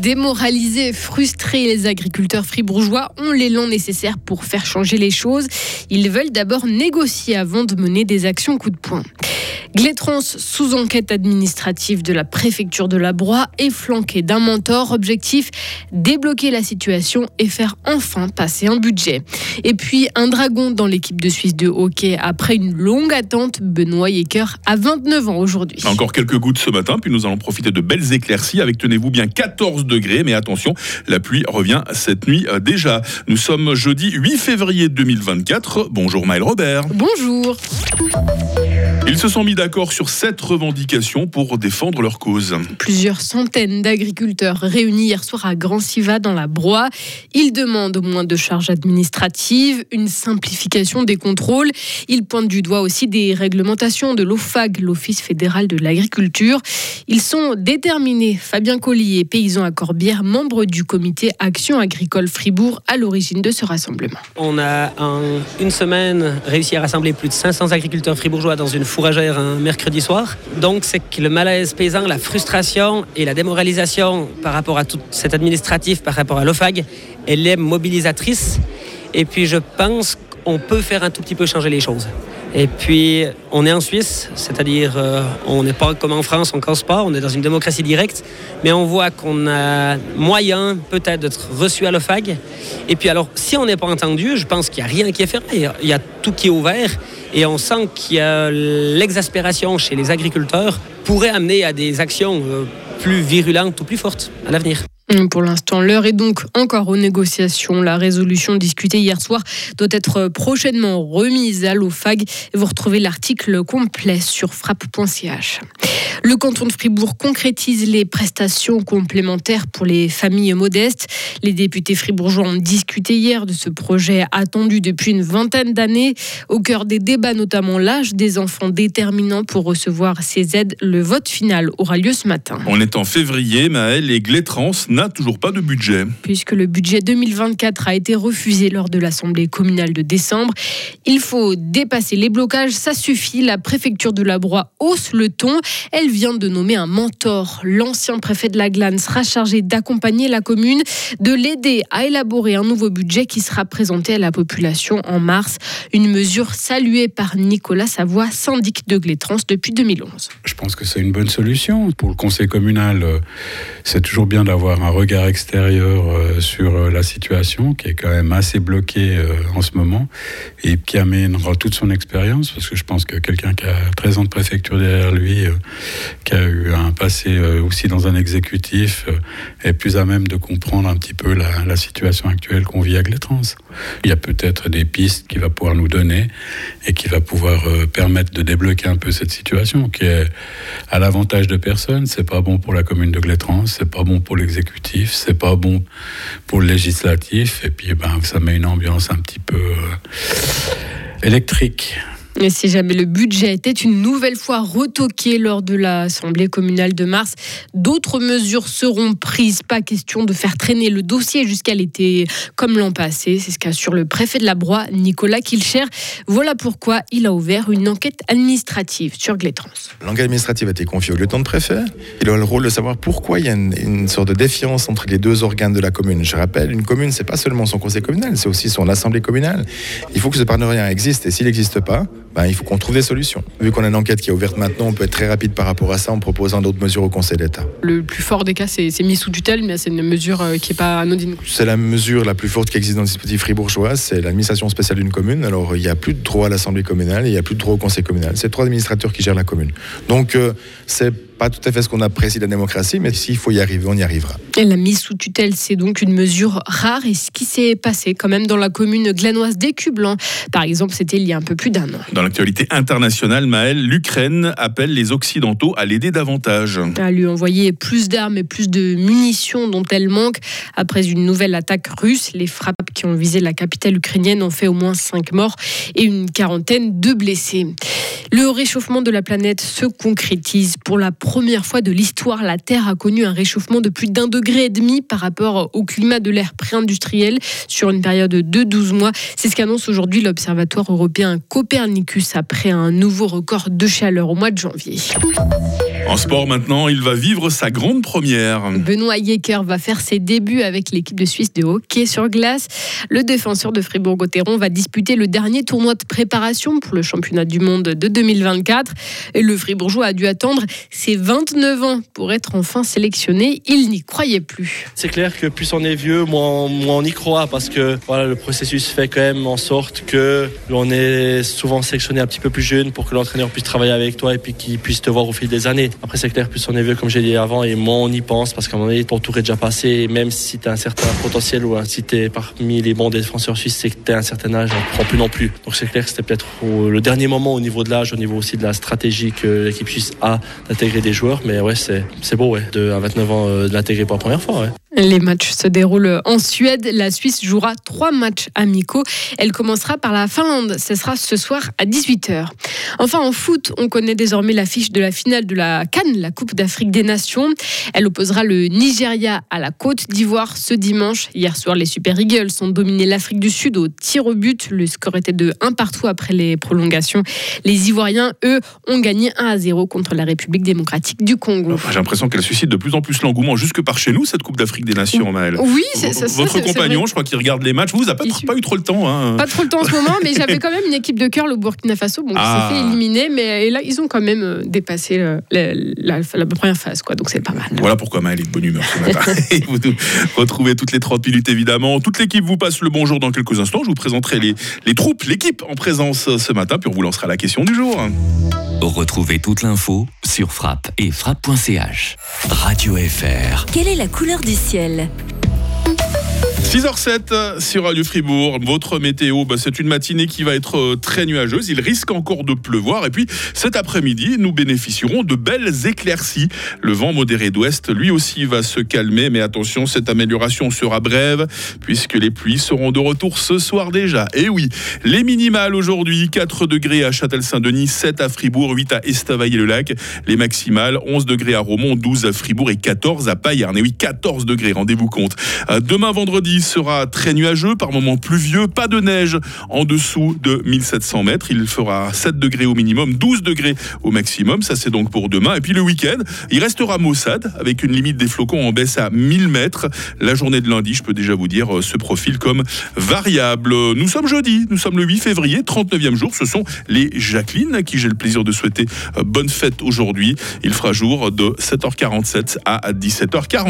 Démoralisés, frustrés, les agriculteurs fribourgeois ont l'élan nécessaire pour faire changer les choses. Ils veulent d'abord négocier avant de mener des actions coup de poing. Glétrans, sous enquête administrative de la préfecture de la Broye, est flanqué d'un mentor. Objectif débloquer la situation et faire enfin passer un budget. Et puis un dragon dans l'équipe de Suisse de hockey après une longue attente. Benoît Yecker a 29 ans aujourd'hui. Encore quelques gouttes ce matin, puis nous allons profiter de belles éclaircies avec, tenez-vous bien, 14 degrés. Mais attention, la pluie revient cette nuit euh, déjà. Nous sommes jeudi 8 février 2024. Bonjour Maël Robert. Bonjour. Ils se sont mis d'accord sur sept revendications pour défendre leur cause. Plusieurs centaines d'agriculteurs réunis hier soir à Grand Siva dans la Broye. Ils demandent moins de charges administratives, une simplification des contrôles. Ils pointent du doigt aussi des réglementations de l'OFAG, l'Office fédéral de l'agriculture. Ils sont déterminés. Fabien Collier, paysan à Corbière, membre du comité Action agricole Fribourg, à l'origine de ce rassemblement. On a en une semaine réussi à rassembler plus de 500 agriculteurs fribourgeois dans une un mercredi soir. Donc c'est que le malaise paysan, la frustration et la démoralisation par rapport à tout cet administratif, par rapport à l'OFAG, elle est mobilisatrice. Et puis je pense qu'on peut faire un tout petit peu changer les choses. Et puis, on est en Suisse, c'est-à-dire euh, on n'est pas comme en France, on ne casse pas, on est dans une démocratie directe, mais on voit qu'on a moyen peut-être d'être reçu à l'OFAG. Et puis alors, si on n'est pas entendu, je pense qu'il n'y a rien qui est fermé, il y a tout qui est ouvert, et on sent qu'il y a l'exaspération chez les agriculteurs pourrait amener à des actions euh, plus virulentes ou plus fortes à l'avenir. Hum, pour l'instant, l'heure est donc encore aux négociations. La résolution discutée hier soir doit être prochainement remise à l'OFAG. Vous retrouvez l'article complet sur frappe.ch. Le canton de Fribourg concrétise les prestations complémentaires pour les familles modestes. Les députés fribourgeois ont discuté hier de ce projet attendu depuis une vingtaine d'années. Au cœur des débats, notamment l'âge des enfants déterminants pour recevoir ces aides. Le vote final aura lieu ce matin. On est en février, Maël, et Glétrans n'a toujours pas de budget. Puisque le budget 2024 a été refusé lors de l'Assemblée communale de décembre, il faut dépasser les blocages, ça suffit. La préfecture de la Broye hausse le ton. Elle vient de nommer un mentor. L'ancien préfet de la Glane sera chargé d'accompagner la commune, de l'aider à élaborer un nouveau budget qui sera présenté à la population en mars. Une mesure saluée par Nicolas Savoie, syndic de Glétrans depuis 2011. Je pense que c'est une bonne solution. Pour le conseil communal, euh, c'est toujours bien d'avoir un regard extérieur euh, sur euh, la situation qui est quand même assez bloquée en ce moment et qui amènera toute son expérience parce que je pense que quelqu'un qui a 13 ans de préfecture derrière lui qui a eu un passé euh, aussi dans un exécutif, euh, est plus à même de comprendre un petit peu la, situation actuelle qu'on vit avec les trans. Il y a peut-être des pistes qu'il va pouvoir nous donner et qui va pouvoir euh, permettre de débloquer un peu cette situation qui est à l'avantage de personne. C'est pas bon pour la commune de Glétrans, c'est pas bon pour l'exécutif, c'est pas bon pour le législatif et puis ben ça met une ambiance un petit peu électrique. Et si jamais le budget était une nouvelle fois retoqué lors de l'Assemblée communale de mars, d'autres mesures seront prises. Pas question de faire traîner le dossier jusqu'à l'été comme l'an passé. C'est ce qu'assure le préfet de la Broye, Nicolas Kilcher. Voilà pourquoi il a ouvert une enquête administrative sur Glétrans. L'enquête administrative a été confiée au lieutenant de préfet. Il a le rôle de savoir pourquoi il y a une, sorte de défiance entre les deux organes de la commune. Je rappelle, une commune, c'est pas seulement son conseil communal, c'est aussi son assemblée communale. Il faut que ce partenariat existe et s'il n'existe pas, ben, il faut qu'on trouve des solutions. Vu qu'on a une enquête qui est ouverte maintenant, on peut être très rapide par rapport à ça en proposant d'autres mesures au Conseil d'État. Le plus fort des cas, c'est mis sous tutelle, mais c'est une mesure euh, qui n'est pas anodine. C'est la mesure la plus forte qui existe dans le dispositif fribourgeois, c'est l'administration spéciale d'une commune. Alors il n'y a plus de droit à l'Assemblée communale il n'y a plus de droit au Conseil communal. C'est trois administrateurs qui gèrent la commune. Donc euh, c'est pas tout à fait ce qu'on apprécie de la démocratie, mais s'il faut y arriver, on y arrivera. Et la mise sous tutelle, c'est donc une mesure rare. Et ce qui s'est passé quand même dans la commune glanoise d'Écublan, par exemple, c'était il y a un peu plus d'un an. Dans l'actualité internationale, Maël, l'Ukraine appelle les Occidentaux à l'aider davantage. À lui envoyer plus d'armes et plus de munitions dont elle manque. Après une nouvelle attaque russe, les frappes qui ont visé la capitale ukrainienne ont fait au moins 5 morts et une quarantaine de blessés. Le réchauffement de la planète se concrétise pour la première première fois de l'histoire, la Terre a connu un réchauffement de plus d'un degré et demi par rapport au climat de l'ère pré-industrielle sur une période de 12 mois. C'est ce qu'annonce aujourd'hui l'Observatoire européen Copernicus après un nouveau record de chaleur au mois de janvier. En sport maintenant, il va vivre sa grande première. Benoît Yecker va faire ses débuts avec l'équipe de Suisse de hockey sur glace. Le défenseur de Fribourg-Gotteron va disputer le dernier tournoi de préparation pour le championnat du monde de 2024. Et le Fribourgeois a dû attendre ses 29 ans pour être enfin sélectionné. Il n'y croyait plus. C'est clair que plus on est vieux, moins, on y croit parce que voilà, le processus fait quand même en sorte que l'on est souvent sélectionné un petit peu plus jeune pour que l'entraîneur puisse travailler avec toi et puis qu'il puisse te voir au fil des années. Après, c'est clair, plus on est vieux, comme j'ai dit avant, et moins on y pense parce qu'à un moment donné, ton tour est déjà passé. même si tu as un certain potentiel ou si tu es parmi les bons défenseurs suisses, c'est que un certain âge, on ne prend plus non plus. Donc c'est clair que c'était peut-être le dernier moment au niveau de l'âge, au niveau aussi de la stratégie que l'équipe suisse a d'intégrer des joueurs. Mais ouais, c'est beau, ouais, de, à 29 ans, euh, de l'intégrer pour la première fois. Ouais. Les matchs se déroulent en Suède. La Suisse jouera trois matchs amicaux. Elle commencera par la Finlande. Ce sera ce soir à 18h. Enfin, en foot, on connaît désormais l'affiche de la finale de la Cannes, la Coupe d'Afrique des Nations. Elle opposera le Nigeria à la Côte d'Ivoire ce dimanche. Hier soir, les Super Eagles ont dominé l'Afrique du Sud au tir au but. Le score était de 1 partout après les prolongations. Les Ivoiriens, eux, ont gagné 1 à 0 contre la République démocratique du Congo. J'ai l'impression qu'elle suscite de plus en plus l'engouement jusque par chez nous, cette Coupe d'Afrique des Nations, Maëlle. Oui, c'est ça. Votre compagnon, je crois qu'il regarde les matchs. Vous, n'avez pas, pas, eu trop le temps. Hein. Pas trop le temps en ce moment, mais j'avais quand même une équipe de cœur, le Burkina Faso, bon, qui s'est ah. fait éliminer, mais là, ils ont quand même euh, dépassé la, la, première phase, quoi. Donc c'est pas mal. Voilà pourquoi Maëlle est de bonne humeur ce matin. vous retrouvez toutes les 30 minutes, évidemment. Toute l'équipe vous passe le bonjour dans quelques instants. Je vous présenterai les, les troupes, l'équipe en présence ce matin, puis on vous lancera la question du jour. Retrouvez toute l'info sur frappe et frappe.ch. Radio FR. Quelle est la couleur du ciel? officielle. 6h07 sur Radio Fribourg. Votre météo, bah, c'est une matinée qui va être euh, très nuageuse. Il risque encore de pleuvoir. Et puis cet après-midi, nous bénéficierons de belles éclaircies. Le vent modéré d'ouest, lui aussi, va se calmer. Mais attention, cette amélioration sera brève puisque les pluies seront de retour ce soir déjà. Et oui, les minimales aujourd'hui, 4 degrés à Châtel-Saint-Denis, 7 à Fribourg, 8 à Estavayer-le-Lac. Les maximales, 11 degrés à Romont, 12 à Fribourg et 14 à Payarn. Et oui, 14 degrés, rendez-vous compte. Demain vendredi, sera très nuageux, par moments pluvieux, pas de neige en dessous de 1700 mètres. Il fera 7 degrés au minimum, 12 degrés au maximum. Ça, c'est donc pour demain. Et puis le week-end, il restera maussade avec une limite des flocons en baisse à 1000 mètres. La journée de lundi, je peux déjà vous dire, euh, ce profil comme variable. Nous sommes jeudi, nous sommes le 8 février, 39e jour. Ce sont les Jacqueline à qui j'ai le plaisir de souhaiter euh, bonne fête aujourd'hui. Il fera jour de 7h47 à 17h40.